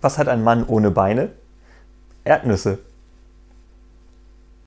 Was hat ein Mann ohne Beine? Erdnüsse.